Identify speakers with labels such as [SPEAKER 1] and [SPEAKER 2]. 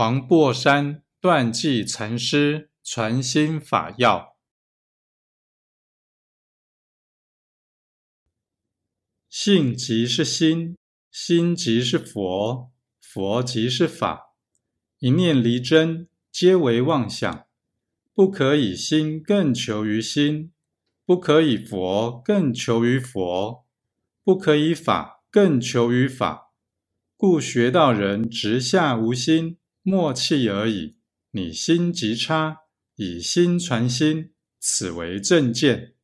[SPEAKER 1] 黄檗山断际禅师传心法要：性即是心，心即是佛，佛即是法。一念离真，皆为妄想。不可以心更求于心，不可以佛更求于佛，不可以法更求于法。故学道人直下无心。默契而已。你心极差，以心传心，此为正见。